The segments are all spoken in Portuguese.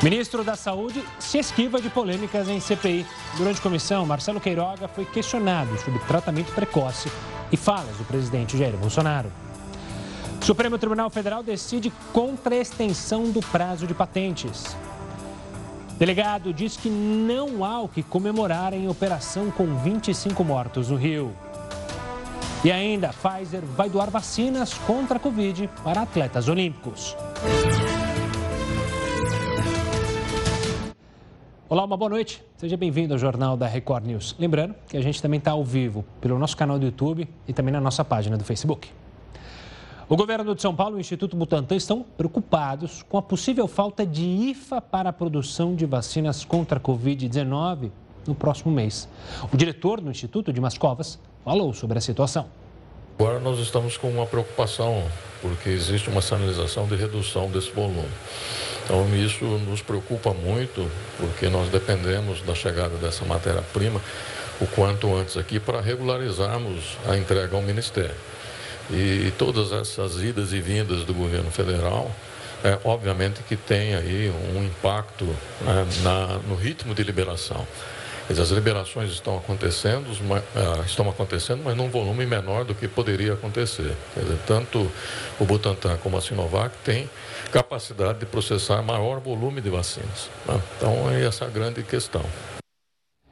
Ministro da Saúde se esquiva de polêmicas em CPI. Durante comissão, Marcelo Queiroga foi questionado sobre tratamento precoce e falas do presidente Jair Bolsonaro. Supremo Tribunal Federal decide contra a extensão do prazo de patentes. Delegado diz que não há o que comemorar em operação com 25 mortos no Rio. E ainda, Pfizer vai doar vacinas contra a Covid para atletas olímpicos. Olá, uma boa noite. Seja bem-vindo ao Jornal da Record News. Lembrando que a gente também está ao vivo pelo nosso canal do YouTube e também na nossa página do Facebook. O governo de São Paulo e o Instituto Butantan estão preocupados com a possível falta de IFA para a produção de vacinas contra a Covid-19 no próximo mês. O diretor do Instituto, Dimas Covas, falou sobre a situação. Agora nós estamos com uma preocupação, porque existe uma sinalização de redução desse volume. Então isso nos preocupa muito, porque nós dependemos da chegada dessa matéria-prima o quanto antes aqui para regularizarmos a entrega ao Ministério. E todas essas idas e vindas do governo federal, é, obviamente que tem aí um impacto né, na, no ritmo de liberação. As liberações estão acontecendo, ah, estão acontecendo, mas num volume menor do que poderia acontecer. Dizer, tanto o Butantan como a Sinovac têm capacidade de processar maior volume de vacinas. Né? Então, é essa a grande questão.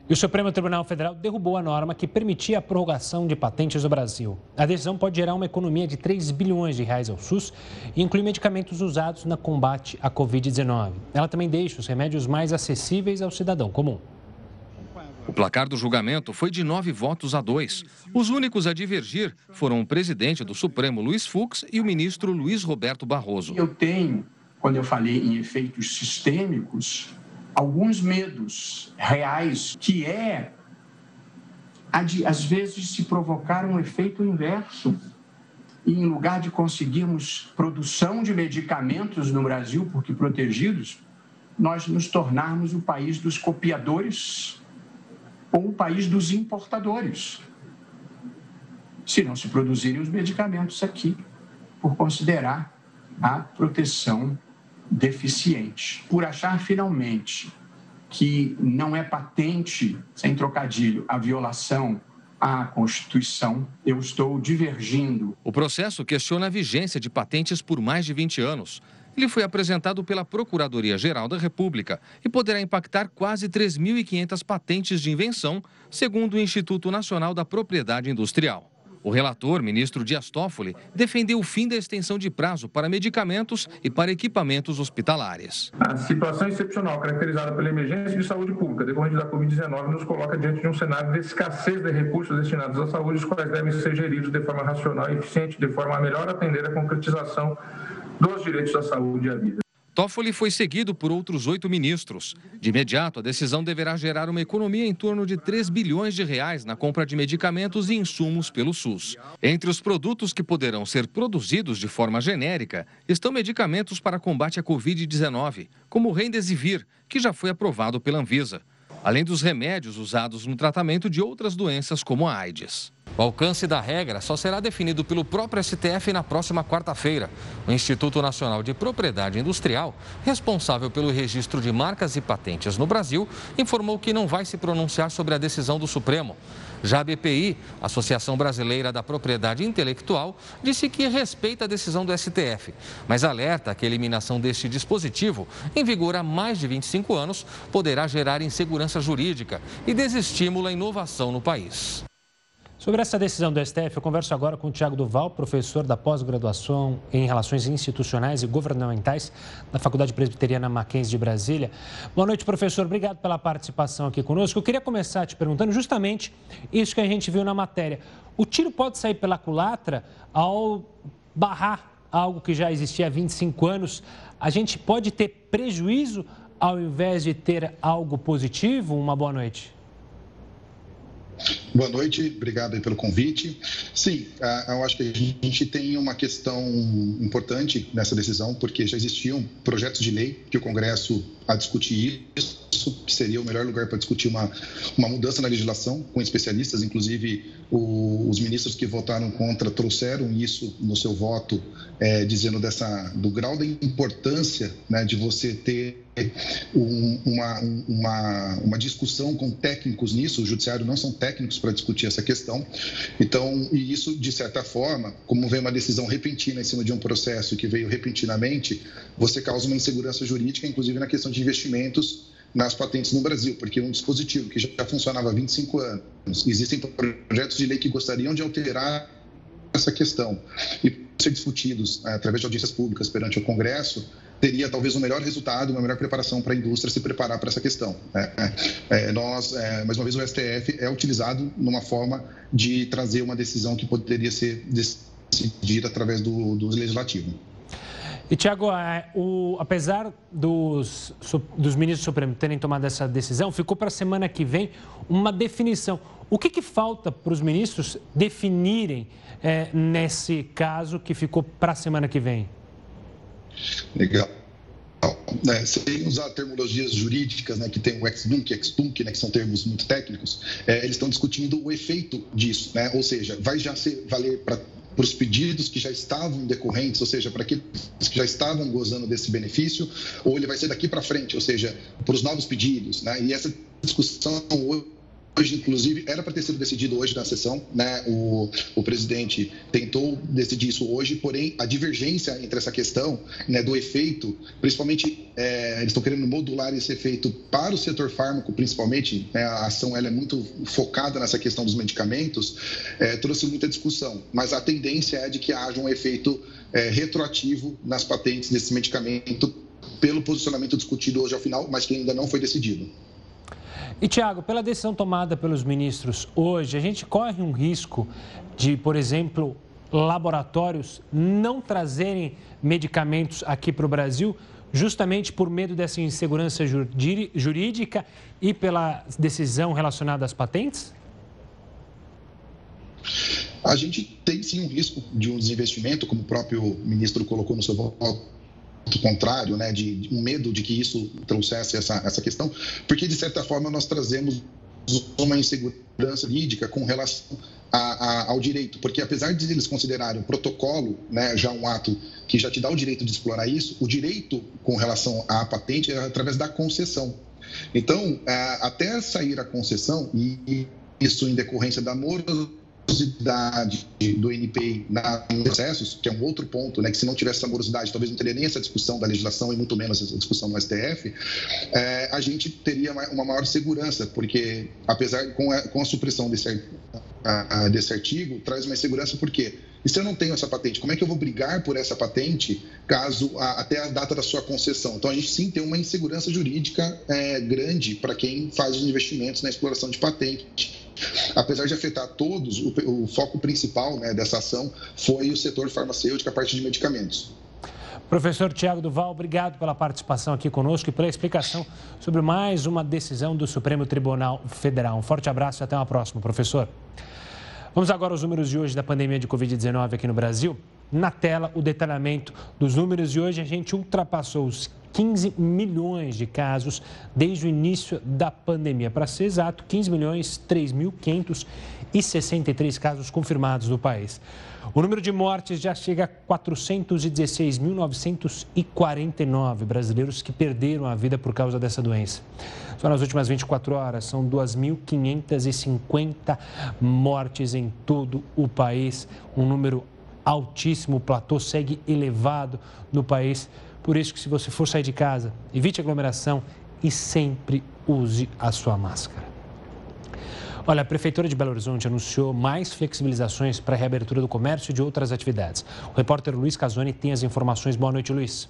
E o Supremo Tribunal Federal derrubou a norma que permitia a prorrogação de patentes no Brasil. A decisão pode gerar uma economia de 3 bilhões de reais ao SUS e inclui medicamentos usados no combate à Covid-19. Ela também deixa os remédios mais acessíveis ao cidadão comum. O placar do julgamento foi de nove votos a dois. Os únicos a divergir foram o presidente do Supremo, Luiz Fux, e o ministro Luiz Roberto Barroso. Eu tenho, quando eu falei em efeitos sistêmicos, alguns medos reais, que é, às vezes, se provocar um efeito inverso. E em lugar de conseguirmos produção de medicamentos no Brasil, porque protegidos, nós nos tornarmos o país dos copiadores ou o país dos importadores, se não se produzirem os medicamentos aqui, por considerar a proteção deficiente. Por achar finalmente que não é patente, sem trocadilho, a violação à Constituição, eu estou divergindo. O processo questiona a vigência de patentes por mais de 20 anos. Ele foi apresentado pela Procuradoria-Geral da República e poderá impactar quase 3.500 patentes de invenção, segundo o Instituto Nacional da Propriedade Industrial. O relator, ministro Dias Toffoli, defendeu o fim da extensão de prazo para medicamentos e para equipamentos hospitalares. A situação excepcional caracterizada pela emergência de saúde pública decorrente da Covid-19 nos coloca diante de um cenário de escassez de recursos destinados à saúde, os quais devem ser geridos de forma racional e eficiente, de forma a melhor atender a concretização dos direitos à saúde e à vida. Toffoli foi seguido por outros oito ministros. De imediato, a decisão deverá gerar uma economia em torno de 3 bilhões de reais na compra de medicamentos e insumos pelo SUS. Entre os produtos que poderão ser produzidos de forma genérica estão medicamentos para combate à Covid-19, como o Remdesivir, que já foi aprovado pela Anvisa, além dos remédios usados no tratamento de outras doenças como a AIDS. O alcance da regra só será definido pelo próprio STF na próxima quarta-feira. O Instituto Nacional de Propriedade Industrial, responsável pelo registro de marcas e patentes no Brasil, informou que não vai se pronunciar sobre a decisão do Supremo. Já a BPI, Associação Brasileira da Propriedade Intelectual, disse que respeita a decisão do STF, mas alerta que a eliminação deste dispositivo, em vigor há mais de 25 anos, poderá gerar insegurança jurídica e desestímulo à inovação no país. Sobre essa decisão do STF, eu converso agora com o Tiago Duval, professor da pós-graduação em Relações Institucionais e Governamentais da Faculdade Presbiteriana Mackenzie de Brasília. Boa noite, professor. Obrigado pela participação aqui conosco. Eu queria começar te perguntando justamente isso que a gente viu na matéria. O tiro pode sair pela culatra ao barrar algo que já existia há 25 anos? A gente pode ter prejuízo ao invés de ter algo positivo? Uma boa noite. Boa noite, obrigado pelo convite. Sim, eu acho que a gente tem uma questão importante nessa decisão, porque já existiam projetos de lei que o Congresso a discutir isso que seria o melhor lugar para discutir uma, uma mudança na legislação, com especialistas, inclusive o, os ministros que votaram contra trouxeram isso no seu voto, é, dizendo dessa, do grau da importância né, de você ter um, uma, uma, uma discussão com técnicos nisso, o judiciário não são técnicos para discutir essa questão, então, e isso, de certa forma, como vem uma decisão repentina em cima de um processo que veio repentinamente, você causa uma insegurança jurídica, inclusive na questão de investimentos nas patentes no Brasil, porque um dispositivo que já funcionava há 25 anos, existem projetos de lei que gostariam de alterar essa questão. E ser discutidos através de audiências públicas perante o Congresso, teria talvez um melhor resultado, uma melhor preparação para a indústria se preparar para essa questão. É, é, nós, é, mais uma vez, o STF é utilizado numa forma de trazer uma decisão que poderia ser decidida através do, do legislativo. E, Tiago, apesar dos, dos ministros do Supremo terem tomado essa decisão, ficou para a semana que vem uma definição. O que, que falta para os ministros definirem é, nesse caso que ficou para a semana que vem? Legal. É, sem usar terminologias jurídicas, né, que tem o ex-nunc, ex-tunc, né, que são termos muito técnicos, é, eles estão discutindo o efeito disso, né, ou seja, vai já ser, valer para para os pedidos que já estavam decorrentes, ou seja, para aqueles que já estavam gozando desse benefício, ou ele vai ser daqui para frente, ou seja, para os novos pedidos. Né? E essa discussão hoje, inclusive, era para ter sido decidido hoje na sessão, né? O, o presidente tentou decidir isso hoje, porém, a divergência entre essa questão né, do efeito, principalmente, é, eles estão querendo modular esse efeito para o setor fármaco, principalmente, né, a ação ela é muito focada nessa questão dos medicamentos, é, trouxe muita discussão, mas a tendência é de que haja um efeito é, retroativo nas patentes desse medicamento pelo posicionamento discutido hoje ao final, mas que ainda não foi decidido. E, Tiago, pela decisão tomada pelos ministros hoje, a gente corre um risco de, por exemplo, laboratórios não trazerem medicamentos aqui para o Brasil, justamente por medo dessa insegurança jurídica e pela decisão relacionada às patentes? A gente tem sim um risco de um desinvestimento, como o próprio ministro colocou no seu voto contrário, né, de, um medo de que isso trouxesse essa, essa questão, porque de certa forma nós trazemos uma insegurança jurídica com relação a, a, ao direito, porque apesar de eles considerarem o protocolo né, já um ato que já te dá o direito de explorar isso, o direito com relação à patente é através da concessão. Então, é, até sair a concessão, e isso em decorrência da morosidade morosidade do NPI na, nos processos, que é um outro ponto, né, que se não tivesse essa morosidade, talvez não teria nem essa discussão da legislação e muito menos essa discussão no STF, é, a gente teria uma maior segurança, porque apesar com a, com a supressão desse, a, desse artigo, traz uma insegurança, por quê? E se eu não tenho essa patente, como é que eu vou brigar por essa patente caso a, até a data da sua concessão? Então, a gente sim tem uma insegurança jurídica é, grande para quem faz os investimentos na exploração de patente apesar de afetar todos, o, o foco principal né, dessa ação foi o setor farmacêutico, a parte de medicamentos. Professor Tiago Duval, obrigado pela participação aqui conosco e pela explicação sobre mais uma decisão do Supremo Tribunal Federal. Um forte abraço e até uma próxima, professor. Vamos agora aos números de hoje da pandemia de Covid-19 aqui no Brasil. Na tela, o detalhamento dos números de hoje. A gente ultrapassou os 15 milhões de casos desde o início da pandemia. Para ser exato, 15 milhões 3.563 casos confirmados no país. O número de mortes já chega a 416.949 brasileiros que perderam a vida por causa dessa doença. Só nas últimas 24 horas são 2.550 mortes em todo o país, um número altíssimo, o platô segue elevado no país. Por isso que se você for sair de casa, evite aglomeração e sempre use a sua máscara. Olha, a Prefeitura de Belo Horizonte anunciou mais flexibilizações para a reabertura do comércio e de outras atividades. O repórter Luiz Casoni tem as informações. Boa noite, Luiz.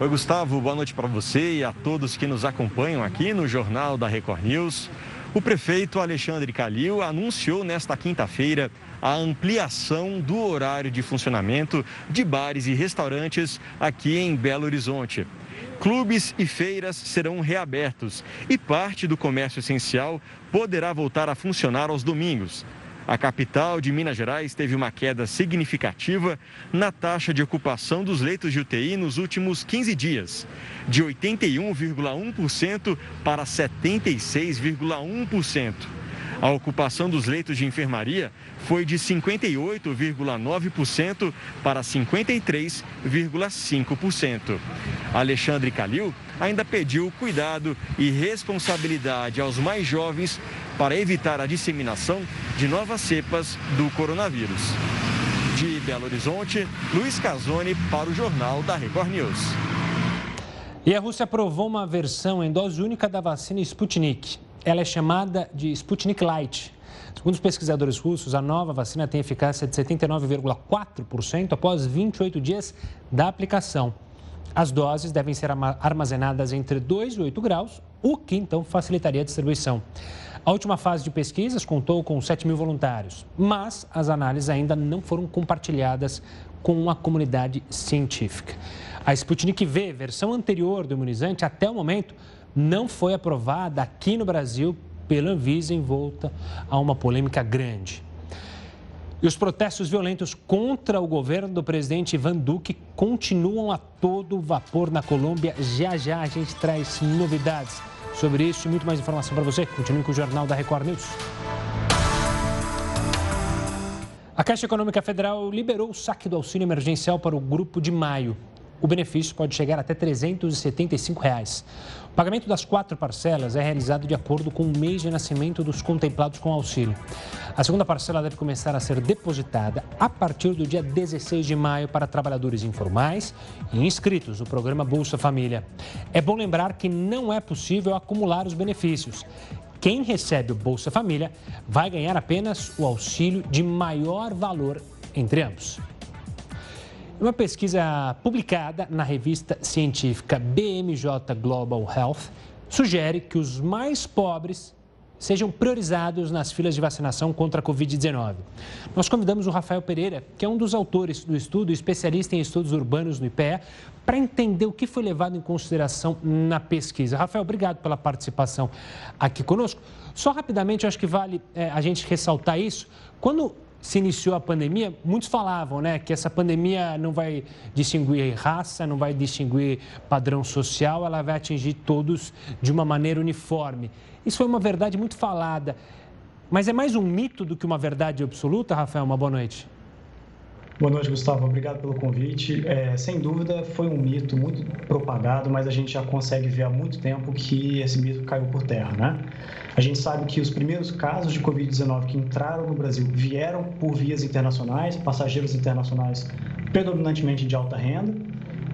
Oi, Gustavo. Boa noite para você e a todos que nos acompanham aqui no Jornal da Record News. O prefeito Alexandre Calil anunciou nesta quinta-feira a ampliação do horário de funcionamento de bares e restaurantes aqui em Belo Horizonte. Clubes e feiras serão reabertos e parte do comércio essencial poderá voltar a funcionar aos domingos. A capital de Minas Gerais teve uma queda significativa na taxa de ocupação dos leitos de UTI nos últimos 15 dias, de 81,1% para 76,1%. A ocupação dos leitos de enfermaria foi de 58,9% para 53,5%. Alexandre Calil ainda pediu cuidado e responsabilidade aos mais jovens para evitar a disseminação de novas cepas do coronavírus. De Belo Horizonte, Luiz Casoni para o Jornal da Record News. E a Rússia aprovou uma versão em dose única da vacina Sputnik. Ela é chamada de Sputnik Light. Segundo os pesquisadores russos, a nova vacina tem eficácia de 79,4% após 28 dias da aplicação. As doses devem ser armazenadas entre 2 e 8 graus, o que então facilitaria a distribuição. A última fase de pesquisas contou com 7 mil voluntários, mas as análises ainda não foram compartilhadas com a comunidade científica. A Sputnik V, versão anterior do imunizante, até o momento, não foi aprovada aqui no Brasil pela Anvisa em volta a uma polêmica grande. E os protestos violentos contra o governo do presidente Ivan Duque continuam a todo vapor na Colômbia. Já já a gente traz novidades sobre isso e muito mais informação para você. Continue com o Jornal da Record News. A Caixa Econômica Federal liberou o saque do auxílio emergencial para o grupo de maio. O benefício pode chegar até 375 reais. O pagamento das quatro parcelas é realizado de acordo com o mês de nascimento dos contemplados com auxílio. A segunda parcela deve começar a ser depositada a partir do dia 16 de maio para trabalhadores informais e inscritos no programa Bolsa Família. É bom lembrar que não é possível acumular os benefícios. Quem recebe o Bolsa Família vai ganhar apenas o auxílio de maior valor entre ambos. Uma pesquisa publicada na revista científica BMJ Global Health sugere que os mais pobres sejam priorizados nas filas de vacinação contra a Covid-19. Nós convidamos o Rafael Pereira, que é um dos autores do estudo, especialista em estudos urbanos no IPE, para entender o que foi levado em consideração na pesquisa. Rafael, obrigado pela participação aqui conosco. Só rapidamente, eu acho que vale é, a gente ressaltar isso. Quando se iniciou a pandemia, muitos falavam né, que essa pandemia não vai distinguir raça, não vai distinguir padrão social, ela vai atingir todos de uma maneira uniforme. Isso foi uma verdade muito falada. Mas é mais um mito do que uma verdade absoluta, Rafael? Uma boa noite. Boa noite, Gustavo. Obrigado pelo convite. É, sem dúvida, foi um mito muito propagado, mas a gente já consegue ver há muito tempo que esse mito caiu por terra, né? A gente sabe que os primeiros casos de Covid-19 que entraram no Brasil vieram por vias internacionais, passageiros internacionais predominantemente de alta renda,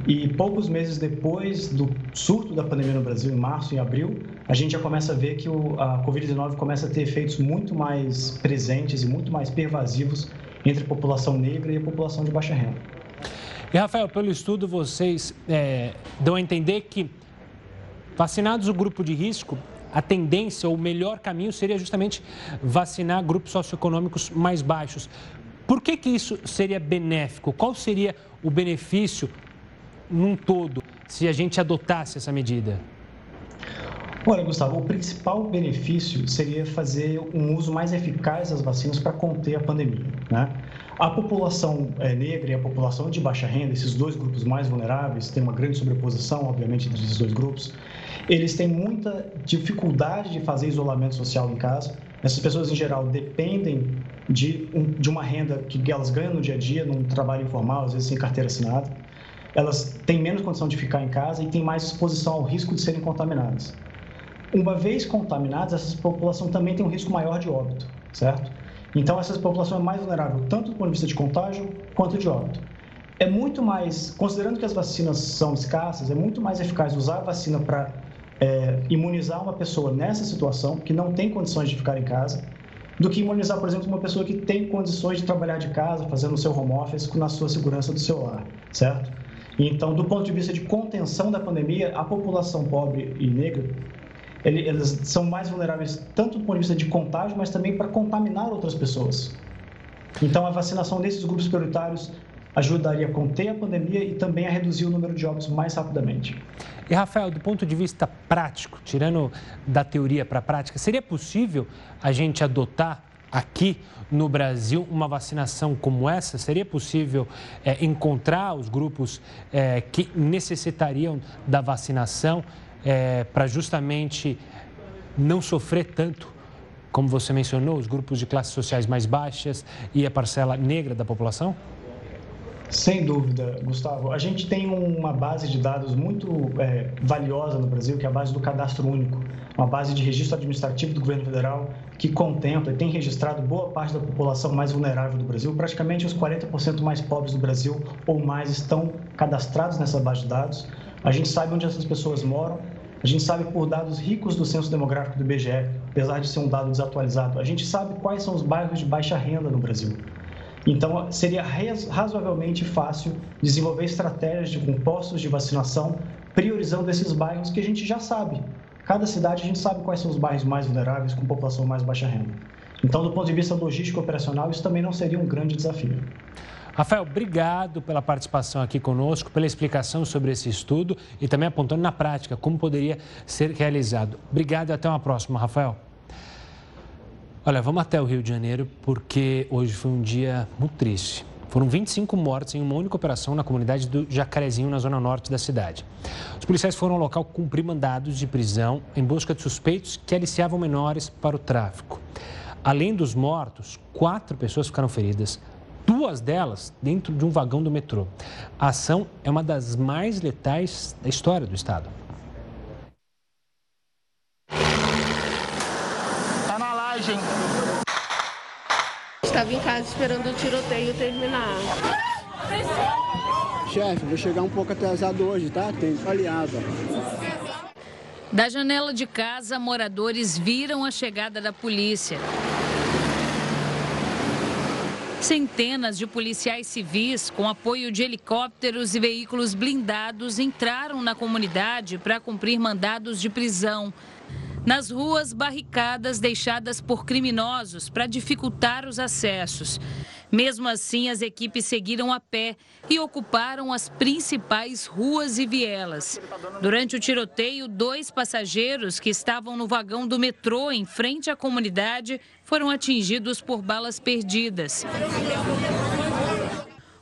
e poucos meses depois do surto da pandemia no Brasil, em março e abril, a gente já começa a ver que a Covid-19 começa a ter efeitos muito mais presentes e muito mais pervasivos entre a população negra e a população de baixa renda. E, Rafael, pelo estudo, vocês é, dão a entender que, vacinados o grupo de risco, a tendência, ou o melhor caminho seria justamente vacinar grupos socioeconômicos mais baixos. Por que, que isso seria benéfico? Qual seria o benefício num todo se a gente adotasse essa medida? Olha, Gustavo, o principal benefício seria fazer um uso mais eficaz das vacinas para conter a pandemia. Né? A população é, negra e a população de baixa renda, esses dois grupos mais vulneráveis, tem uma grande sobreposição, obviamente, entre esses dois grupos, eles têm muita dificuldade de fazer isolamento social em casa. Essas pessoas, em geral, dependem de, um, de uma renda que elas ganham no dia a dia, num trabalho informal, às vezes sem carteira assinada. Elas têm menos condição de ficar em casa e têm mais exposição ao risco de serem contaminadas. Uma vez contaminadas, essa população também tem um risco maior de óbito, certo? Então, essa população é mais vulnerável tanto do ponto de vista de contágio quanto de óbito. É muito mais, considerando que as vacinas são escassas, é muito mais eficaz usar a vacina para é, imunizar uma pessoa nessa situação, que não tem condições de ficar em casa, do que imunizar, por exemplo, uma pessoa que tem condições de trabalhar de casa, fazendo o seu home office na sua segurança do seu lar, certo? Então, do ponto de vista de contenção da pandemia, a população pobre e negra eles são mais vulneráveis tanto do ponto de vista de contágio, mas também para contaminar outras pessoas. Então, a vacinação desses grupos prioritários ajudaria a conter a pandemia e também a reduzir o número de óbitos mais rapidamente. E, Rafael, do ponto de vista prático, tirando da teoria para a prática, seria possível a gente adotar aqui no Brasil uma vacinação como essa? Seria possível é, encontrar os grupos é, que necessitariam da vacinação é, para justamente não sofrer tanto, como você mencionou, os grupos de classes sociais mais baixas e a parcela negra da população? Sem dúvida, Gustavo. A gente tem uma base de dados muito é, valiosa no Brasil, que é a base do Cadastro Único, uma base de registro administrativo do governo federal que contempla e tem registrado boa parte da população mais vulnerável do Brasil. Praticamente os 40% mais pobres do Brasil ou mais estão cadastrados nessa base de dados. A gente sabe onde essas pessoas moram, a gente sabe por dados ricos do censo demográfico do IBGE, apesar de ser um dado desatualizado, a gente sabe quais são os bairros de baixa renda no Brasil. Então, seria razoavelmente fácil desenvolver estratégias de compostos de vacinação, priorizando esses bairros que a gente já sabe. Cada cidade a gente sabe quais são os bairros mais vulneráveis, com população mais baixa renda. Então, do ponto de vista logístico operacional, isso também não seria um grande desafio. Rafael, obrigado pela participação aqui conosco, pela explicação sobre esse estudo e também apontando na prática como poderia ser realizado. Obrigado e até uma próxima, Rafael. Olha, vamos até o Rio de Janeiro porque hoje foi um dia muito triste. Foram 25 mortes em uma única operação na comunidade do Jacarezinho, na zona norte da cidade. Os policiais foram ao local cumprir mandados de prisão em busca de suspeitos que aliciavam menores para o tráfico. Além dos mortos, quatro pessoas ficaram feridas, duas delas dentro de um vagão do metrô. A ação é uma das mais letais da história do estado. Estava em casa esperando o tiroteio terminar. Chefe, vou chegar um pouco atrasado hoje, tá? Tem aliado. Da janela de casa, moradores viram a chegada da polícia. Centenas de policiais civis, com apoio de helicópteros e veículos blindados, entraram na comunidade para cumprir mandados de prisão. Nas ruas, barricadas deixadas por criminosos para dificultar os acessos. Mesmo assim, as equipes seguiram a pé e ocuparam as principais ruas e vielas. Durante o tiroteio, dois passageiros que estavam no vagão do metrô em frente à comunidade foram atingidos por balas perdidas.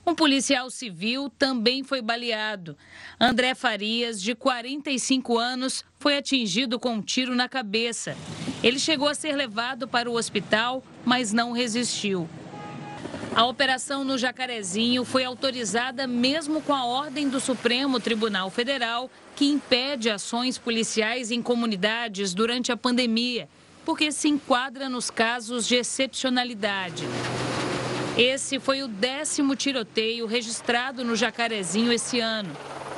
Um policial civil também foi baleado. André Farias, de 45 anos, foi atingido com um tiro na cabeça. Ele chegou a ser levado para o hospital, mas não resistiu. A operação no Jacarezinho foi autorizada mesmo com a ordem do Supremo Tribunal Federal, que impede ações policiais em comunidades durante a pandemia, porque se enquadra nos casos de excepcionalidade. Esse foi o décimo tiroteio registrado no Jacarezinho esse ano.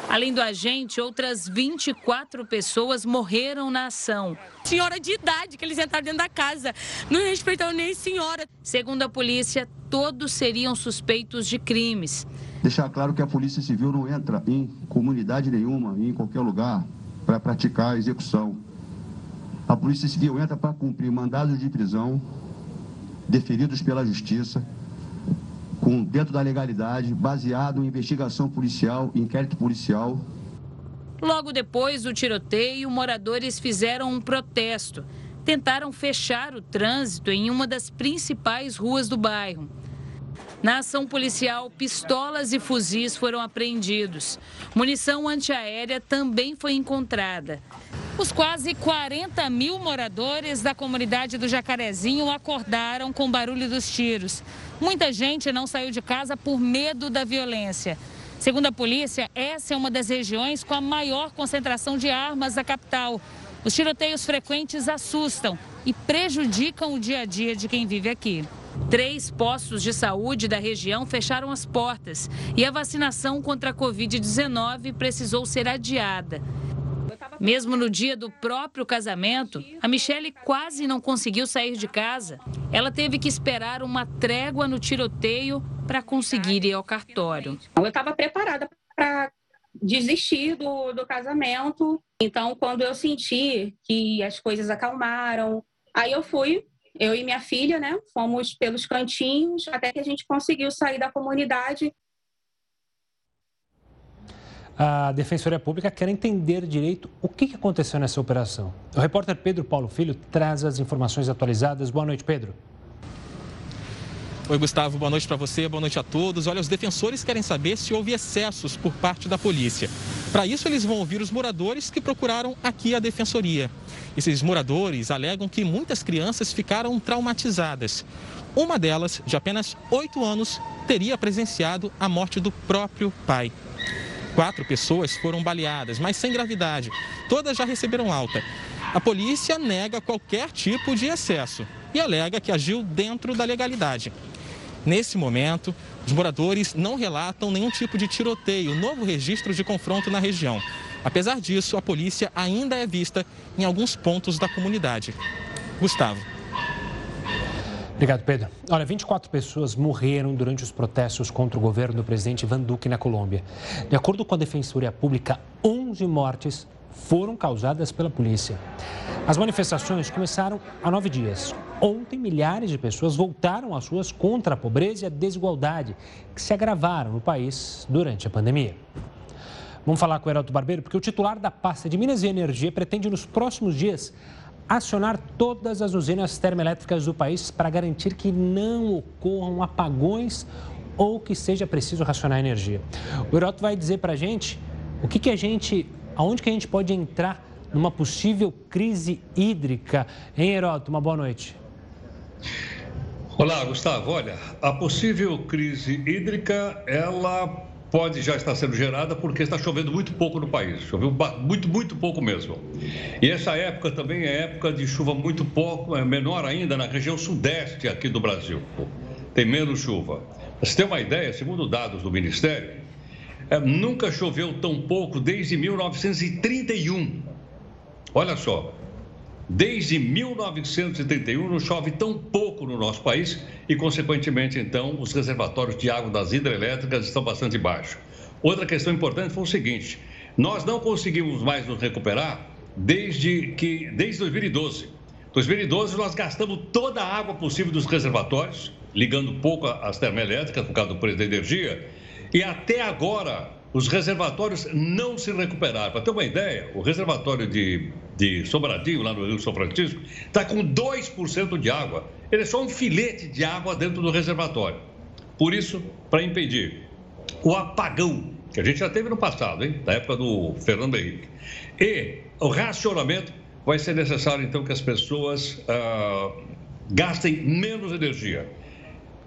Além do agente, outras 24 pessoas morreram na ação. Senhora de idade, que eles entraram dentro da casa, não respeitaram nem senhora. Segundo a polícia, todos seriam suspeitos de crimes. Deixar claro que a Polícia Civil não entra em comunidade nenhuma, em qualquer lugar, para praticar a execução. A Polícia Civil entra para cumprir mandados de prisão deferidos pela Justiça com, dentro da legalidade, baseado em investigação policial, inquérito policial. Logo depois do tiroteio, moradores fizeram um protesto. Tentaram fechar o trânsito em uma das principais ruas do bairro. Na ação policial, pistolas e fuzis foram apreendidos. Munição antiaérea também foi encontrada. Os quase 40 mil moradores da comunidade do Jacarezinho acordaram com o barulho dos tiros. Muita gente não saiu de casa por medo da violência. Segundo a polícia, essa é uma das regiões com a maior concentração de armas da capital. Os tiroteios frequentes assustam e prejudicam o dia a dia de quem vive aqui. Três postos de saúde da região fecharam as portas e a vacinação contra a Covid-19 precisou ser adiada. Mesmo no dia do próprio casamento, a Michelle quase não conseguiu sair de casa. Ela teve que esperar uma trégua no tiroteio para conseguir ir ao cartório. Eu estava preparada para desistir do, do casamento. Então, quando eu senti que as coisas acalmaram, aí eu fui eu e minha filha, né, fomos pelos cantinhos até que a gente conseguiu sair da comunidade a Defensoria Pública quer entender direito o que aconteceu nessa operação. O repórter Pedro Paulo Filho traz as informações atualizadas. Boa noite, Pedro. Oi, Gustavo, boa noite para você, boa noite a todos. Olha, os defensores querem saber se houve excessos por parte da polícia. Para isso, eles vão ouvir os moradores que procuraram aqui a defensoria. Esses moradores alegam que muitas crianças ficaram traumatizadas. Uma delas, de apenas oito anos, teria presenciado a morte do próprio pai. Quatro pessoas foram baleadas, mas sem gravidade. Todas já receberam alta. A polícia nega qualquer tipo de excesso e alega que agiu dentro da legalidade. Nesse momento, os moradores não relatam nenhum tipo de tiroteio, novo registro de confronto na região. Apesar disso, a polícia ainda é vista em alguns pontos da comunidade. Gustavo. Obrigado, Pedro. Olha, 24 pessoas morreram durante os protestos contra o governo do presidente Ivan Duque na Colômbia. De acordo com a Defensoria Pública, 11 mortes foram causadas pela polícia. As manifestações começaram há nove dias. Ontem, milhares de pessoas voltaram às ruas contra a pobreza e a desigualdade que se agravaram no país durante a pandemia. Vamos falar com o Heraldo Barbeiro, porque o titular da pasta de Minas e Energia pretende, nos próximos dias, acionar todas as usinas termoelétricas do país para garantir que não ocorram apagões ou que seja preciso racionar energia. O Heraldo vai dizer para a gente o que, que a gente aonde que a gente pode entrar numa possível crise hídrica? Hein, Heroto? Uma boa noite. Olá, Gustavo. Olha, a possível crise hídrica, ela pode já estar sendo gerada porque está chovendo muito pouco no país. Choveu muito, muito pouco mesmo. E essa época também é época de chuva muito pouco, é menor ainda na região sudeste aqui do Brasil. Tem menos chuva. Para você ter uma ideia, segundo dados do Ministério, é, nunca choveu tão pouco desde 1931. Olha só, desde 1931 não chove tão pouco no nosso país e, consequentemente, então, os reservatórios de água das hidrelétricas estão bastante baixos. Outra questão importante foi o seguinte: nós não conseguimos mais nos recuperar desde que desde 2012. 2012 nós gastamos toda a água possível dos reservatórios, ligando pouco às termoelétricas por causa do preço da energia e até agora, os reservatórios não se recuperaram. Para ter uma ideia, o reservatório de, de Sobradinho, lá no Rio São Francisco, está com 2% de água. Ele é só um filete de água dentro do reservatório. Por isso, para impedir o apagão, que a gente já teve no passado, hein? na época do Fernando Henrique, e o racionamento, vai ser necessário, então, que as pessoas ah, gastem menos energia.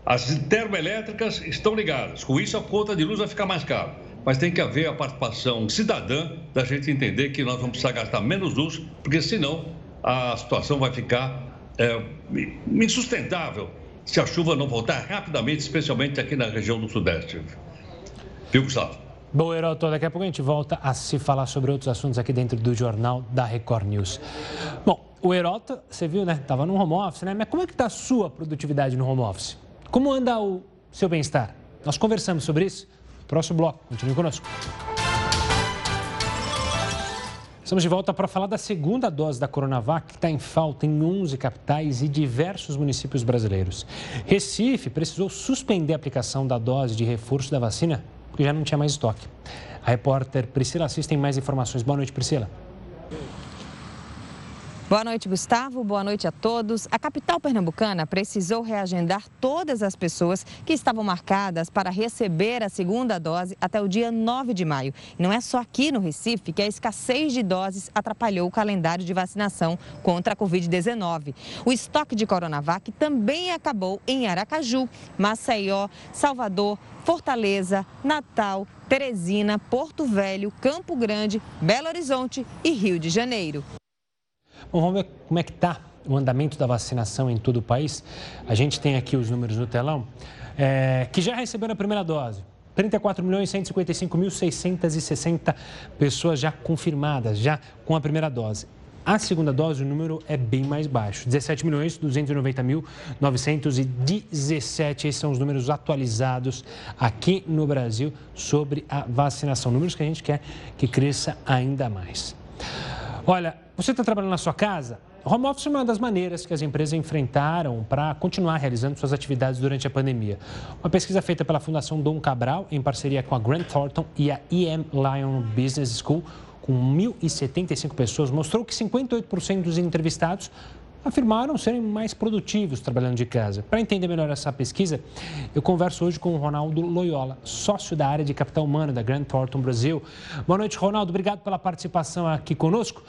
As termoelétricas estão ligadas. Com isso, a conta de luz vai ficar mais cara. Mas tem que haver a participação cidadã da gente entender que nós vamos precisar gastar menos luz, porque senão a situação vai ficar é, insustentável se a chuva não voltar rapidamente, especialmente aqui na região do Sudeste. Viu, Gustavo? Bom, Heroto, daqui a pouco a gente volta a se falar sobre outros assuntos aqui dentro do jornal da Record News. Bom, o Heroto, você viu, né? Estava no home office, né? Mas como é que está a sua produtividade no home office? Como anda o seu bem-estar? Nós conversamos sobre isso próximo bloco. Continue conosco. Estamos de volta para falar da segunda dose da Coronavac, que está em falta em 11 capitais e diversos municípios brasileiros. Recife precisou suspender a aplicação da dose de reforço da vacina, porque já não tinha mais estoque. A repórter Priscila Assis tem mais informações. Boa noite, Priscila. Boa noite, Gustavo. Boa noite a todos. A capital pernambucana precisou reagendar todas as pessoas que estavam marcadas para receber a segunda dose até o dia 9 de maio. Não é só aqui no Recife que a escassez de doses atrapalhou o calendário de vacinação contra a Covid-19. O estoque de Coronavac também acabou em Aracaju, Maceió, Salvador, Fortaleza, Natal, Teresina, Porto Velho, Campo Grande, Belo Horizonte e Rio de Janeiro. Bom, vamos ver como é que está o andamento da vacinação em todo o país. A gente tem aqui os números no telão, é, que já receberam a primeira dose. 34 milhões 155 mil 660 pessoas já confirmadas, já com a primeira dose. A segunda dose, o número é bem mais baixo, 17 milhões 290 mil 917. Esses são os números atualizados aqui no Brasil sobre a vacinação. Números que a gente quer que cresça ainda mais. Olha, você está trabalhando na sua casa? Home office é uma das maneiras que as empresas enfrentaram para continuar realizando suas atividades durante a pandemia. Uma pesquisa feita pela Fundação Dom Cabral, em parceria com a Grant Thornton e a EM Lion Business School, com 1.075 pessoas, mostrou que 58% dos entrevistados afirmaram serem mais produtivos trabalhando de casa. Para entender melhor essa pesquisa, eu converso hoje com o Ronaldo Loyola, sócio da área de capital humano da Grant Thornton Brasil. Boa noite, Ronaldo. Obrigado pela participação aqui conosco.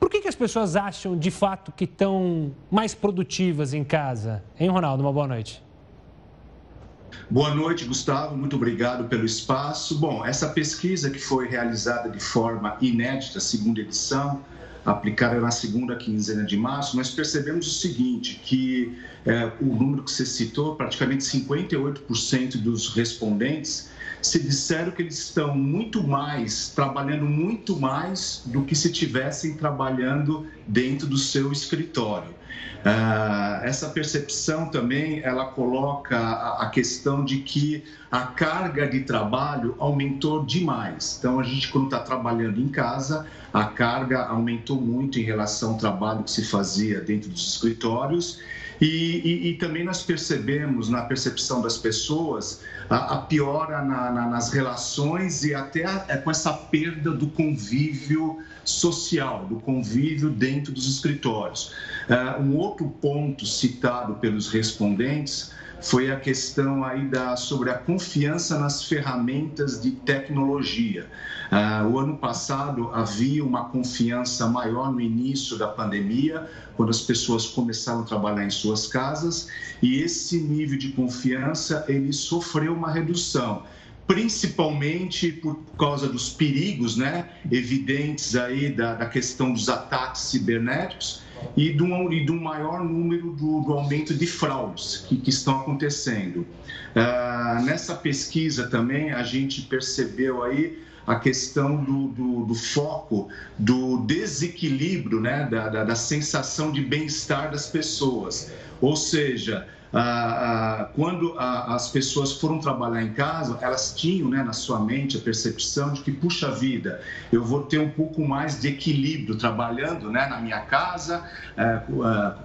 Por que, que as pessoas acham de fato que estão mais produtivas em casa? Hein, Ronaldo? Uma boa noite. Boa noite, Gustavo. Muito obrigado pelo espaço. Bom, essa pesquisa que foi realizada de forma inédita, segunda edição, aplicada na segunda quinzena de março, nós percebemos o seguinte, que é, o número que você citou, praticamente 58% dos respondentes se disseram que eles estão muito mais, trabalhando muito mais do que se tivessem trabalhando dentro do seu escritório. Uh, essa percepção também ela coloca a, a, questão de que a carga de trabalho aumentou demais. Então a gente quando está trabalhando em casa a carga aumentou muito em relação ao trabalho que se fazia dentro dos escritórios e, e, e também nós percebemos na percepção das pessoas a, a piora na, na, nas relações e até a, é com essa perda do convívio social, do convívio dentro dos escritórios. Uh, um outro ponto citado pelos respondentes foi a questão aí da, sobre a confiança nas ferramentas de tecnologia. Uh, o ano passado havia uma confiança maior no início da pandemia, quando as pessoas começaram a trabalhar em suas casas, e esse nível de confiança ele sofreu uma redução principalmente por causa dos perigos né, evidentes aí da, da questão dos ataques cibernéticos e um, e um maior número do, do aumento de fraudes que, que estão acontecendo. Uh, nessa pesquisa também a gente percebeu aí a questão do, do, do foco, do desequilíbrio, né, da, da, da sensação de bem-estar das pessoas. Ou seja, ah, ah, quando ah, as pessoas foram trabalhar em casa, elas tinham né, na sua mente a percepção de que, puxa vida, eu vou ter um pouco mais de equilíbrio trabalhando né, na minha casa, eh,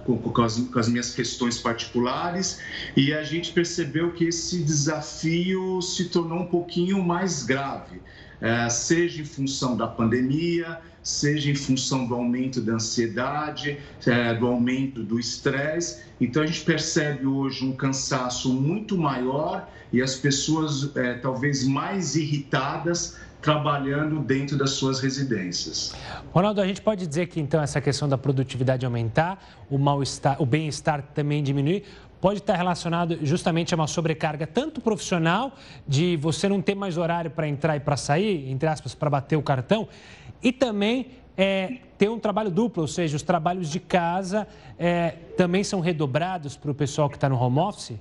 com, com, as, com as minhas questões particulares, e a gente percebeu que esse desafio se tornou um pouquinho mais grave. Eh, seja em função da pandemia, seja em função do aumento da ansiedade, é, do aumento do estresse. Então, a gente percebe hoje um cansaço muito maior e as pessoas é, talvez mais irritadas trabalhando dentro das suas residências. Ronaldo, a gente pode dizer que então essa questão da produtividade aumentar, o mal-estar, o bem-estar também diminuir, pode estar relacionado justamente a uma sobrecarga tanto profissional de você não ter mais horário para entrar e para sair, entre aspas, para bater o cartão, e também é, um trabalho duplo, ou seja, os trabalhos de casa é, também são redobrados para o pessoal que está no home office?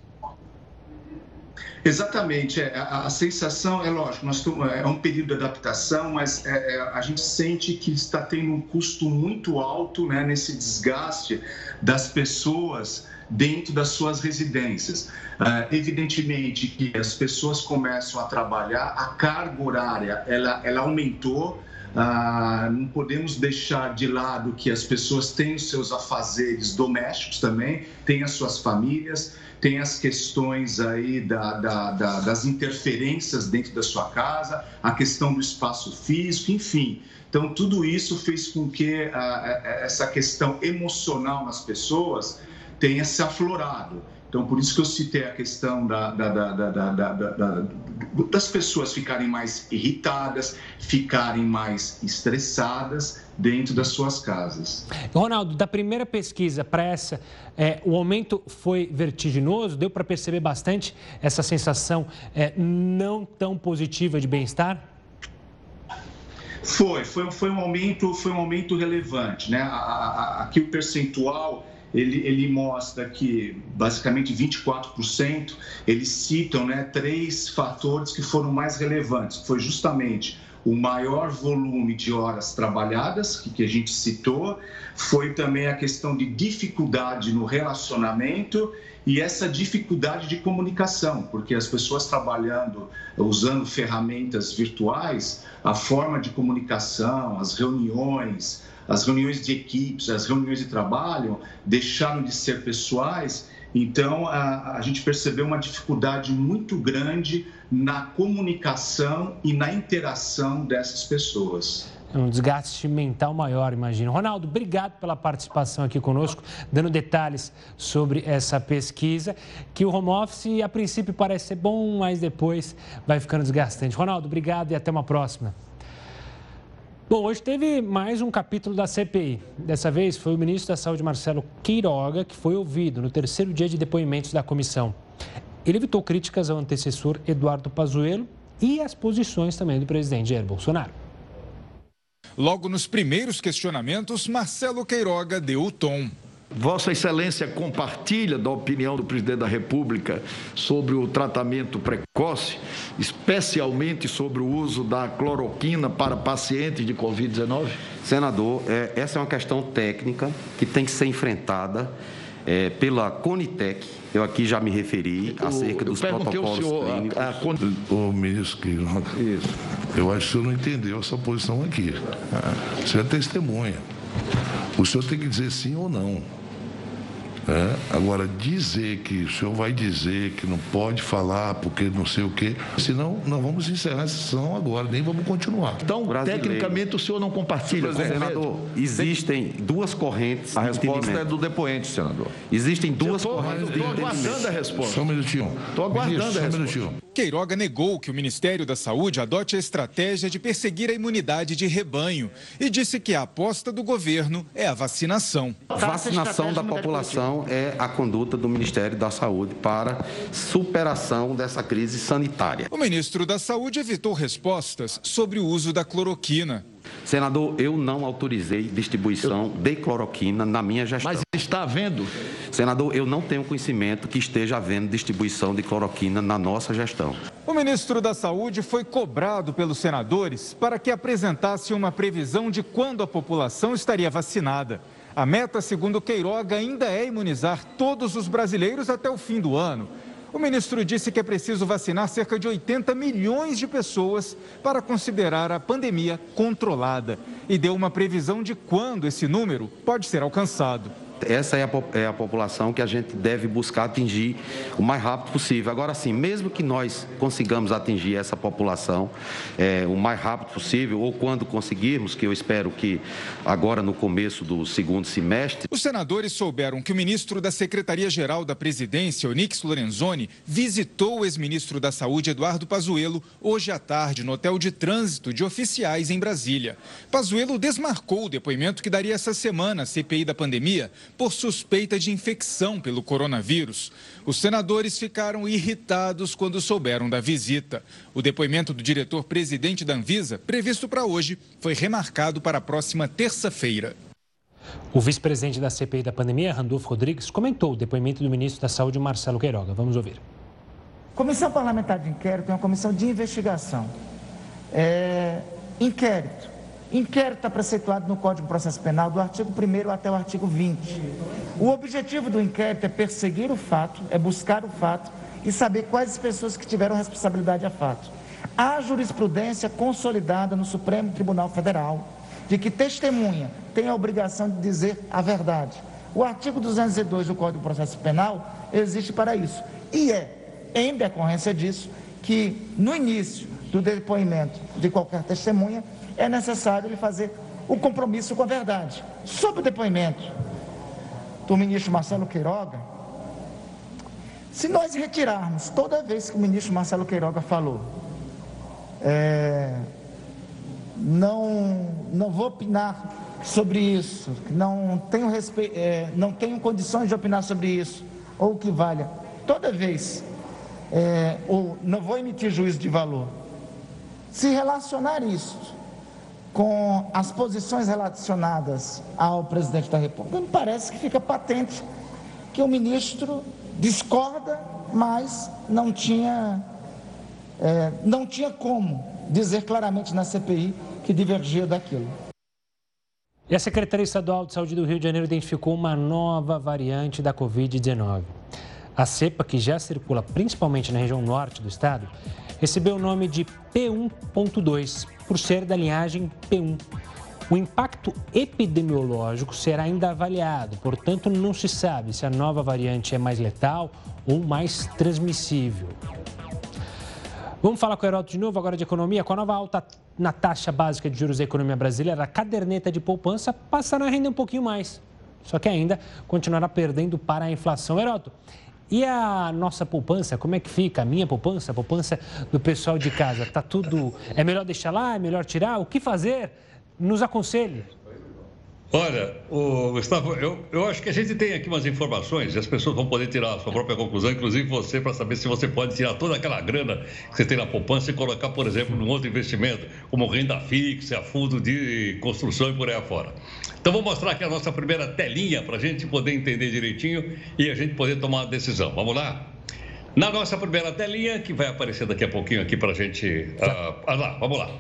Exatamente, é, a, a, sensação é lógico, nós é um período de adaptação, mas é, é, a gente sente que está tendo um custo muito alto né, nesse desgaste das pessoas dentro das suas residências. Uh, evidentemente que as pessoas começam a trabalhar, a carga horária ela, ela aumentou, ah, não podemos deixar de lado que as pessoas têm os seus afazeres domésticos também, têm as suas famílias, tem as questões aí da, da, da, das interferências dentro da sua casa, a questão do espaço físico, enfim. Então, tudo isso fez com que ah, essa questão emocional nas pessoas tenha se aflorado. Então, por isso que eu citei a questão da, da, da, das pessoas ficarem mais irritadas, ficarem mais estressadas dentro das suas casas. Ronaldo, da primeira pesquisa para essa, é, o aumento foi vertiginoso? Deu para perceber bastante essa sensação é, não tão positiva de bem-estar? Foi, foi, foi, um aumento, foi um aumento relevante. Né? Aqui o percentual ele, ele mostra que basicamente 24% eles citam né, três fatores que foram mais relevantes, foi justamente o maior volume de horas trabalhadas, que, a gente citou, foi também a questão de dificuldade no relacionamento e essa dificuldade de comunicação, porque as pessoas trabalhando, usando ferramentas virtuais, a forma de comunicação, as reuniões, as reuniões de equipes, as reuniões de trabalho deixaram de ser pessoais, então a, a gente percebeu uma dificuldade muito grande na comunicação e na interação dessas pessoas. um desgaste mental maior, imagino. Ronaldo, obrigado pela participação aqui conosco, dando detalhes sobre essa pesquisa, que o home office a princípio parece ser bom, mas depois vai ficando desgastante. Ronaldo, obrigado e até uma próxima. Bom, hoje teve mais um capítulo da CPI. Dessa vez foi o ministro da Saúde, Marcelo Queiroga, que foi ouvido no terceiro dia de depoimentos da comissão. Ele evitou críticas ao antecessor Eduardo Pazuello e as posições também do presidente Jair Bolsonaro. Logo nos primeiros questionamentos, Marcelo Queiroga deu o tom. Vossa Excelência compartilha da opinião do presidente da República sobre o tratamento precoce, especialmente sobre o uso da cloroquina para pacientes de Covid-19? Senador, é, essa é uma questão técnica que tem que ser enfrentada é, pela Conitec. Eu aqui já me referi acerca dos protocolos senhor, clínicos. A, a... O ministro Queiroga, Isso. eu acho que o senhor não entendeu essa posição aqui. O senhor é testemunha. O senhor tem que dizer sim ou não. É? Agora, dizer que o senhor vai dizer que não pode falar porque não sei o quê, senão nós vamos encerrar a sessão agora, nem vamos continuar. Então, Brasileiro. tecnicamente, o senhor não compartilha com Senador, existem duas correntes A resposta é do depoente, senador. Existem duas tô, correntes Estou aguardando a resposta. Só um minutinho. Estou aguardando Ministro, a resposta. Um Queiroga negou que o Ministério da Saúde adote a estratégia de perseguir a imunidade de rebanho e disse que a aposta do governo é a vacinação. Vacinação da população é a conduta do Ministério da Saúde para superação dessa crise sanitária. O ministro da Saúde evitou respostas sobre o uso da cloroquina. Senador, eu não autorizei distribuição de cloroquina na minha gestão. Mas está havendo? Senador, eu não tenho conhecimento que esteja havendo distribuição de cloroquina na nossa gestão. O ministro da Saúde foi cobrado pelos senadores para que apresentasse uma previsão de quando a população estaria vacinada. A meta, segundo Queiroga, ainda é imunizar todos os brasileiros até o fim do ano. O ministro disse que é preciso vacinar cerca de 80 milhões de pessoas para considerar a pandemia controlada e deu uma previsão de quando esse número pode ser alcançado. Essa é a, é a, população que a gente deve buscar atingir o mais rápido possível. Agora, sim, mesmo que nós consigamos atingir essa população é, o mais rápido possível, ou quando conseguirmos, que eu espero que agora no começo do segundo semestre. Os senadores souberam que o ministro da Secretaria-Geral da Presidência, Onix Lorenzoni, visitou o ex-ministro da Saúde, Eduardo Pazuello, hoje à tarde no hotel de trânsito de oficiais em Brasília. Pazuello desmarcou o depoimento que daria essa semana à CPI da pandemia por suspeita de infecção pelo coronavírus. Os senadores ficaram irritados quando souberam da visita. O depoimento do diretor-presidente da Anvisa, previsto para hoje, foi remarcado para a próxima terça-feira. O vice-presidente da CPI da pandemia, Randolfo Rodrigues, comentou o depoimento do ministro da Saúde, Marcelo Queiroga. Vamos ouvir. Comissão Parlamentar de Inquérito é uma comissão de investigação. É... Inquérito Inquérito está preceituado no Código de Processo Penal, do artigo 1 até o artigo 20. O objetivo do inquérito é perseguir o fato, é buscar o fato e saber quais as pessoas que tiveram responsabilidade a fato. Há jurisprudência consolidada no Supremo Tribunal Federal de que testemunha tem a obrigação de dizer a verdade. O artigo 202 do Código de Processo Penal existe para isso. E é, em decorrência disso, que no início do depoimento de qualquer testemunha, é necessário ele fazer o compromisso com a verdade. Sobre o depoimento do ministro Marcelo Queiroga, se nós retirarmos toda vez que o ministro Marcelo Queiroga falou, é, não, não vou opinar sobre isso, não tenho, respe... É, não tenho condições de opinar sobre isso, ou o que valha, toda vez, é, ou não vou emitir juízo de valor. Se relacionar isso com as posições relacionadas ao presidente da República, me parece que fica patente que o ministro discorda, mas não tinha, é, não tinha como dizer claramente na CPI que divergia daquilo. E a Secretaria Estadual de Saúde do Rio de Janeiro identificou uma nova variante da Covid-19. A cepa, que já circula principalmente na região norte do estado, recebeu o nome de P1.2 por ser da linhagem P1. O impacto epidemiológico será ainda avaliado, portanto, não se sabe se a nova variante é mais letal ou mais transmissível. Vamos falar com o Heródoto de novo, agora de economia. Com a nova alta na taxa básica de juros da economia brasileira, a caderneta de poupança passará a render um pouquinho mais. Só que ainda continuará perdendo para a inflação. Heródoto, e a nossa poupança, como é que fica? A minha poupança, a poupança do pessoal de casa, tá tudo. É melhor deixar lá? É melhor tirar? O que fazer? Nos aconselhe. Olha, Gustavo, eu, eu acho que a gente tem aqui umas informações e as pessoas vão poder tirar a sua própria conclusão, inclusive você, para saber se você pode tirar toda aquela grana que você tem na poupança e colocar, por exemplo, num outro investimento, como renda fixa, fundo de construção e por aí afora. Então, vou mostrar aqui a nossa primeira telinha para a gente poder entender direitinho e a gente poder tomar uma decisão. Vamos lá? Na nossa primeira telinha, que vai aparecer daqui a pouquinho aqui para a gente. Uh, ah, lá, vamos lá.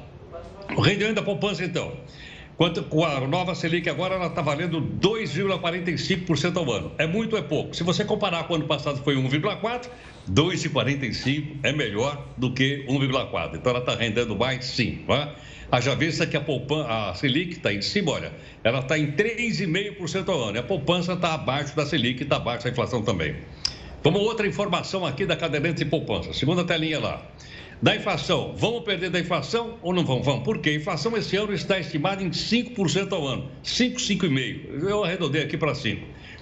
O rendimento da poupança, então. Quanto com a nova Selic agora, ela está valendo 2,45% ao ano. É muito ou é pouco? Se você comparar com o ano passado foi 1,4%, 2,45% é melhor do que 1,4%. Então ela está rendendo mais sim. Tá? Haja vista que a, poupança, a Selic está em cima, olha, ela está em 3,5% ao ano. E a poupança está abaixo da Selic, está abaixo da inflação também. Vamos outra informação aqui da caderneta de poupança. Segunda telinha lá da inflação. Vamos perder da inflação ou não vamos? Vamos. Por quê? A inflação esse ano está estimada em 5% ao ano. 5, 5,5%. Eu arredondei aqui para 5%.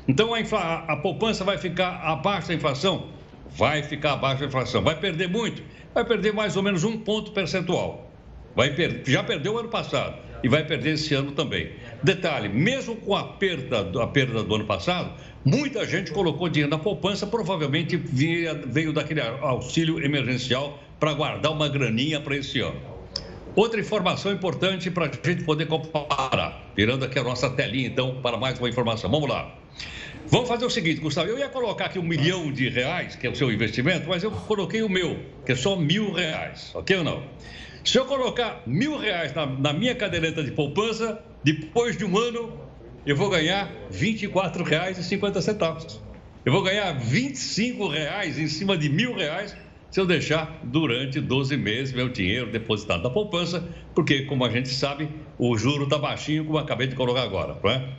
Então a, infla... a poupança vai ficar abaixo da inflação? Vai ficar abaixo da inflação. Vai perder muito? Vai perder mais ou menos um ponto percentual. Vai per... Já perdeu o ano passado e vai perder esse ano também. Detalhe, mesmo com a perda, a perda do ano passado, muita gente colocou dinheiro na poupança, provavelmente via, veio daquele auxílio emergencial para guardar uma graninha para esse ano. Outra informação importante para a gente poder comparar, virando aqui a nossa telinha, então, para mais uma informação. Vamos lá. Vamos fazer o seguinte, Gustavo, eu ia colocar aqui um milhão de reais, que é o seu investimento, mas eu coloquei o meu, que é só mil reais, ok ou não? Se eu colocar mil reais na, na minha caderneta de poupança, depois de um ano, eu vou ganhar R$ 24,50. Eu vou ganhar 25 reais em cima de mil reais se eu deixar durante 12 meses meu dinheiro depositado na poupança, porque, como a gente sabe, o juro está baixinho, como acabei de colocar agora, não é?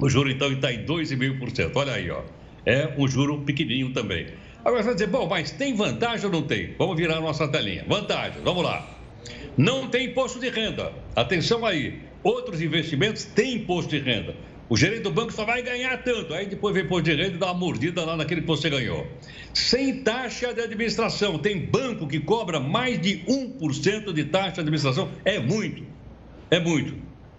O juro, então, está em 2,5%. Olha aí, ó. É um juro pequenininho também. Agora você vai dizer, bom, mas tem vantagem ou não tem? Vamos virar a nossa telinha. Vantagem, vamos lá. Não tem imposto de renda. Atenção aí. Outros investimentos têm imposto de renda. O gerente do banco só vai ganhar tanto. Aí depois vem por direito e dá uma mordida lá naquele que você ganhou. Sem taxa de administração. Tem banco que cobra mais de 1% de taxa de administração. É muito. É muito.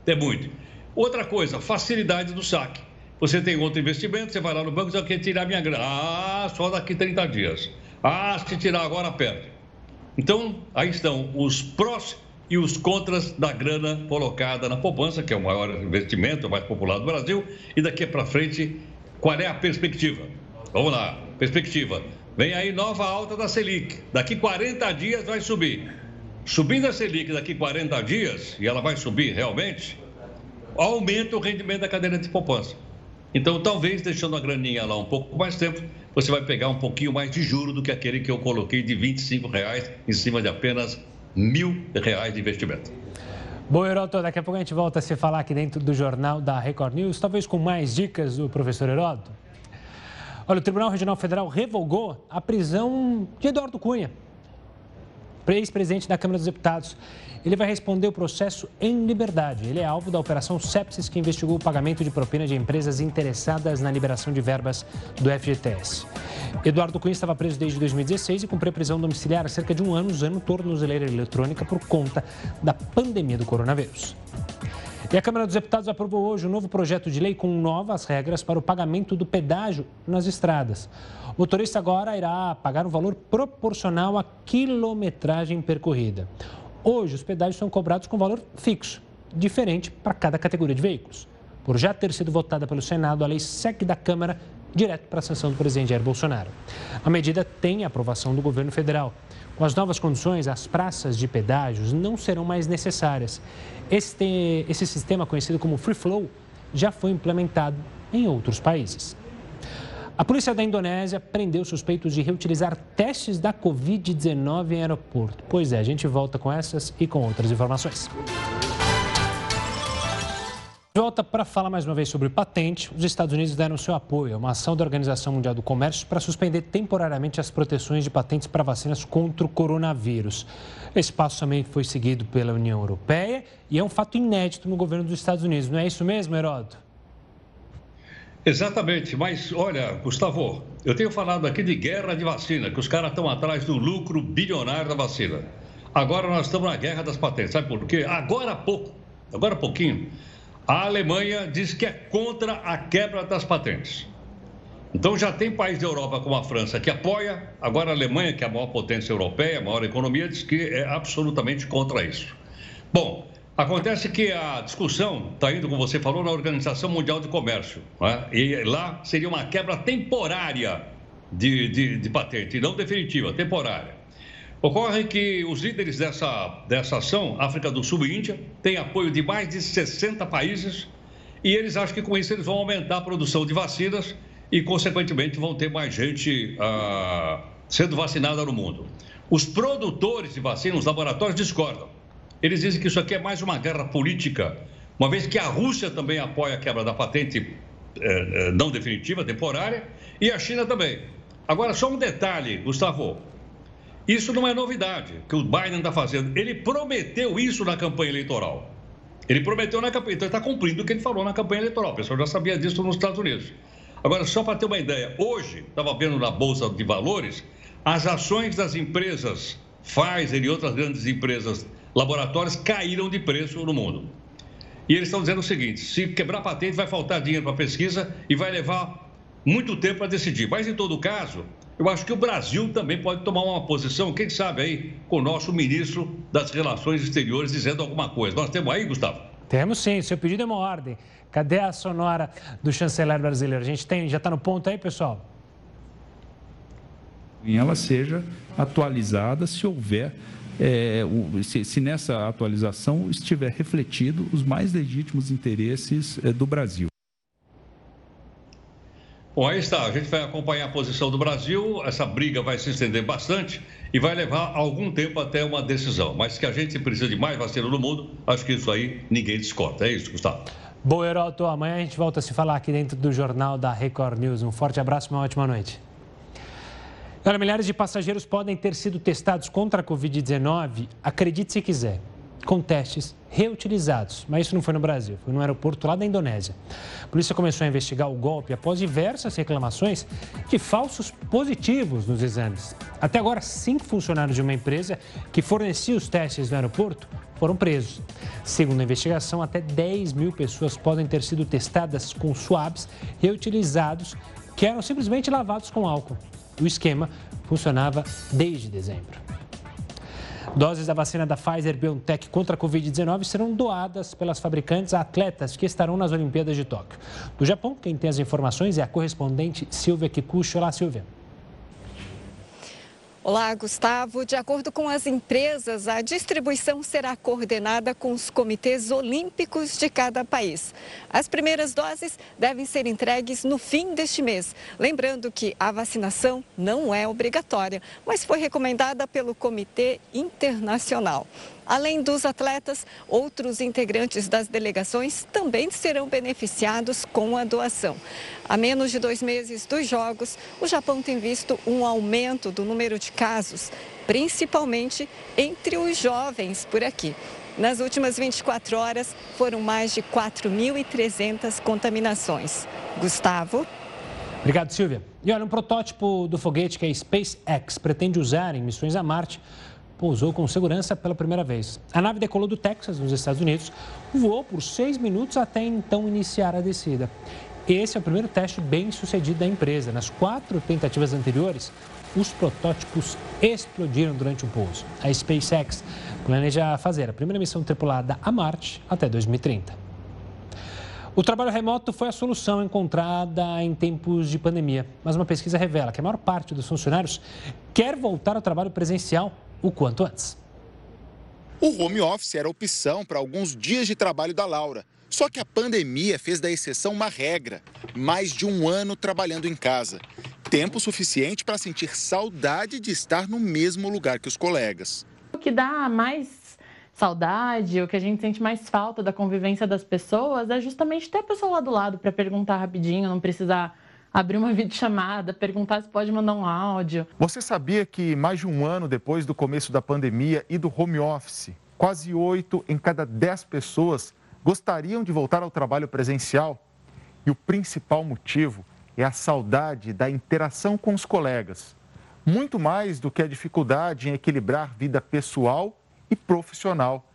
É muito. Outra coisa, facilidade do saque. Você tem outro investimento, você vai lá no banco e diz, eu quero tirar minha grana. Ah, só daqui 30 dias. Ah, se tirar agora, perde. Então, aí estão os prós e os contras da grana colocada na poupança, que é o maior investimento, o mais popular do Brasil. E daqui para frente, qual é a perspectiva? Vamos lá, perspectiva. Vem aí nova alta da Selic. Daqui 40 dias vai subir. Subindo a Selic daqui 40 dias, e ela vai subir realmente, aumenta o rendimento da cadeira de poupança. Então, talvez deixando a graninha lá um pouco mais tempo, você vai pegar um pouquinho mais de juro do que aquele que eu coloquei de 25 reais em cima de apenas mil reais de investimento. Bom, Heródoto, daqui a pouco a gente volta a se falar aqui dentro do jornal da Record News, talvez com mais dicas do professor Heródoto. Olha, o Tribunal Regional Federal revogou a prisão de Eduardo Cunha, ex-presidente da Câmara dos Deputados. Ele vai responder o processo em liberdade. Ele é alvo da Operação Sepsis, que investigou o pagamento de propina de empresas interessadas na liberação de verbas do FGTS. Eduardo Cunha estava preso desde 2016 e cumpriu prisão domiciliar há cerca de um ano usando tornozeleira eletrônica por conta da pandemia do coronavírus. E a Câmara dos Deputados aprovou hoje um novo projeto de lei com novas regras para o pagamento do pedágio nas estradas. O motorista agora irá pagar um valor proporcional à quilometragem percorrida. Hoje, os pedágios são cobrados com valor fixo, diferente para cada categoria de veículos. Por já ter sido votada pelo Senado, a lei segue da Câmara direto para a sanção do presidente Jair Bolsonaro. A medida tem a aprovação do governo federal. Com as novas condições, as praças de pedágios não serão mais necessárias. Esse sistema, conhecido como Free Flow, já foi implementado em outros países. A polícia da Indonésia prendeu suspeitos de reutilizar testes da Covid-19 em aeroporto. Pois é, a gente volta com essas e com outras informações. Volta para falar mais uma vez sobre patente. Os Estados Unidos deram seu apoio a uma ação da Organização Mundial do Comércio para suspender temporariamente as proteções de patentes para vacinas contra o coronavírus. Esse passo também foi seguido pela União Europeia e é um fato inédito no governo dos Estados Unidos. Não é isso mesmo, Heródoto? Exatamente, mas olha, Gustavo, eu tenho falado aqui de guerra de vacina, que os caras estão atrás do lucro bilionário da vacina. Agora nós estamos na guerra das patentes, sabe por quê? Agora há pouco, agora há pouquinho, a Alemanha diz que é contra a quebra das patentes. Então já tem país da Europa como a França que apoia, agora a Alemanha, que é a maior potência europeia, a maior economia, diz que é absolutamente contra isso. Bom, acontece que a discussão está indo, como você falou, na Organização Mundial de Comércio. Né? E lá seria uma quebra temporária de, de, de patente, não definitiva, temporária. Ocorre que os líderes dessa, dessa ação, África do Sul e Índia, têm apoio de mais de 60 países e eles acham que com isso eles vão aumentar a produção de vacinas e, consequentemente, vão ter mais gente ah, sendo vacinada no mundo. Os produtores de vacinas, os laboratórios, discordam. Eles dizem que isso aqui é mais uma guerra política, uma vez que a Rússia também apoia a quebra da patente eh, não definitiva, temporária, e a China também. Agora, só um detalhe, Gustavo. Isso não é novidade que o Biden está fazendo. Ele prometeu isso na campanha eleitoral. Ele prometeu na campanha, então ele está cumprindo o que ele falou na campanha eleitoral. O pessoal já sabia disso nos Estados Unidos. Agora, só para ter uma ideia, hoje, estava vendo na Bolsa de Valores, as ações das empresas Pfizer e outras grandes empresas laboratórios caíram de preço no mundo. E eles estão dizendo o seguinte: se quebrar patente, vai faltar dinheiro para pesquisa e vai levar muito tempo para decidir. Mas, em todo caso, eu acho que o Brasil também pode tomar uma posição, quem sabe aí, com o nosso ministro das Relações Exteriores dizendo alguma coisa. Nós temos aí, Gustavo? Temos sim, seu pedido é uma ordem. Cadê a sonora do chanceler brasileiro? A gente tem, já está no ponto aí, pessoal? Ela seja atualizada se houver é, se, se, nessa atualização estiver refletido os mais legítimos interesses é, do Brasil. Bom, aí está. A gente vai acompanhar a posição do Brasil. Essa briga vai se estender bastante e vai levar algum tempo até uma decisão. Mas que a gente precisa de mais vacina no mundo, acho que isso aí ninguém discorda. É isso, Gustavo. Bom, Heroto, amanhã a gente volta a se falar aqui dentro do Jornal da Record News. Um forte abraço e uma ótima noite. Agora, milhares de passageiros podem ter sido testados contra a Covid-19, acredite se quiser com testes reutilizados. Mas isso não foi no Brasil, foi no aeroporto lá da Indonésia. A polícia começou a investigar o golpe após diversas reclamações de falsos positivos nos exames. Até agora, cinco funcionários de uma empresa que fornecia os testes no aeroporto foram presos. Segundo a investigação, até 10 mil pessoas podem ter sido testadas com swabs reutilizados que eram simplesmente lavados com álcool. O esquema funcionava desde dezembro. Doses da vacina da Pfizer-BioNTech contra a Covid-19 serão doadas pelas fabricantes a atletas que estarão nas Olimpíadas de Tóquio. Do Japão, quem tem as informações é a correspondente Silvia Kikuchi. Olá, Silvia. Olá, Gustavo. De acordo com as empresas, a distribuição será coordenada com os comitês olímpicos de cada país. As primeiras doses devem ser entregues no fim deste mês. Lembrando que a vacinação não é obrigatória, mas foi recomendada pelo Comitê Internacional. Além dos atletas, outros integrantes das delegações também serão beneficiados com a doação. Há menos de dois meses dos Jogos, o Japão tem visto um aumento do número de casos, principalmente entre os jovens por aqui. Nas últimas 24 horas, foram mais de 4.300 contaminações. Gustavo. Obrigado, Silvia. E olha, um protótipo do foguete que a SpaceX pretende usar em missões a Marte pousou com segurança pela primeira vez. A nave decolou do Texas, nos Estados Unidos, voou por seis minutos até então iniciar a descida. Esse é o primeiro teste bem sucedido da empresa. Nas quatro tentativas anteriores, os protótipos explodiram durante o pouso. A SpaceX planeja fazer a primeira missão tripulada a Marte até 2030. O trabalho remoto foi a solução encontrada em tempos de pandemia, mas uma pesquisa revela que a maior parte dos funcionários quer voltar ao trabalho presencial o quanto antes. O home office era opção para alguns dias de trabalho da Laura. Só que a pandemia fez da exceção uma regra. Mais de um ano trabalhando em casa. Tempo suficiente para sentir saudade de estar no mesmo lugar que os colegas. O que dá mais saudade, o que a gente sente mais falta da convivência das pessoas é justamente ter a pessoa lá do lado para perguntar rapidinho, não precisar abrir uma videochamada, perguntar se pode mandar um áudio. Você sabia que mais de um ano depois do começo da pandemia e do home office, quase oito em cada dez pessoas gostariam de voltar ao trabalho presencial? E o principal motivo é a saudade da interação com os colegas. Muito mais do que a dificuldade em equilibrar vida pessoal e profissional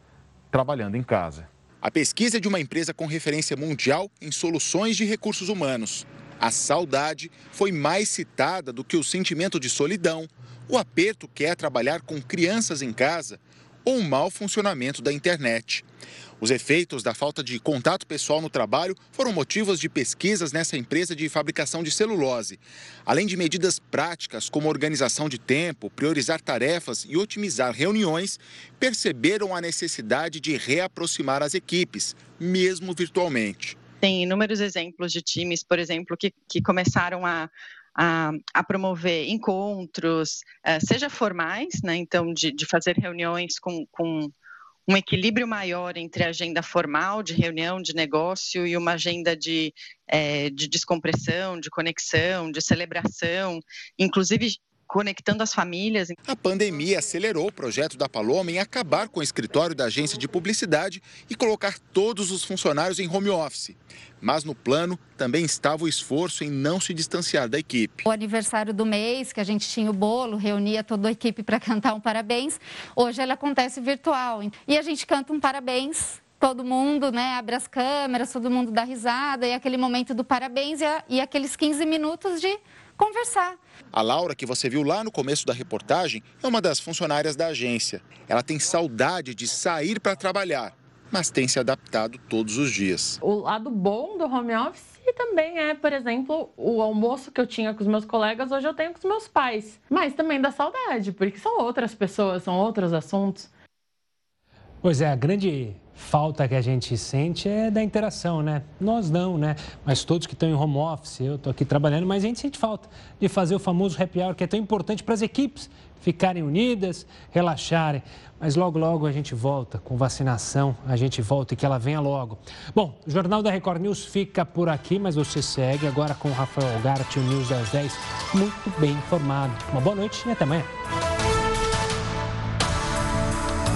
trabalhando em casa. A pesquisa é de uma empresa com referência mundial em soluções de recursos humanos. A saudade foi mais citada do que o sentimento de solidão, o aperto que é trabalhar com crianças em casa ou o mau funcionamento da internet. Os efeitos da falta de contato pessoal no trabalho foram motivos de pesquisas nessa empresa de fabricação de celulose. Além de medidas práticas como organização de tempo, priorizar tarefas e otimizar reuniões, perceberam a necessidade de reaproximar as equipes, mesmo virtualmente. Tem inúmeros exemplos de times, por exemplo, que, que começaram a, a, a, promover encontros, uh, seja formais, né, então de, de fazer reuniões com, com um equilíbrio maior entre a agenda formal de reunião de negócio e uma agenda de, é, de descompressão, de conexão, de celebração, inclusive conectando as famílias. A pandemia acelerou o projeto da Paloma em acabar com o escritório da agência de publicidade e colocar todos os funcionários em home office. Mas no plano também estava o esforço em não se distanciar da equipe. O aniversário do mês, que a gente tinha o bolo, reunia toda a equipe para cantar um parabéns, hoje ele acontece virtual. E a gente canta um parabéns todo mundo né, abre as câmeras, todo mundo dá risada, e aquele momento do parabéns e, a, e aqueles 15 minutos de conversar. A Laura, que você viu lá no começo da reportagem, é uma das funcionárias da agência. Ela tem saudade de sair para trabalhar, mas tem se adaptado todos os dias. O lado bom do home office também é, por exemplo, o almoço que eu tinha com os meus colegas, hoje eu tenho com os meus pais. Mas também dá saudade, porque são outras pessoas, são outros assuntos. Pois é, a grande falta que a gente sente é da interação, né? Nós não, né? Mas todos que estão em home office, eu estou aqui trabalhando, mas a gente sente falta de fazer o famoso happy hour, que é tão importante para as equipes ficarem unidas, relaxarem. Mas logo, logo a gente volta com vacinação, a gente volta e que ela venha logo. Bom, o Jornal da Record News fica por aqui, mas você segue agora com o Rafael Garte, o News das 10, muito bem informado. Uma boa noite e até amanhã.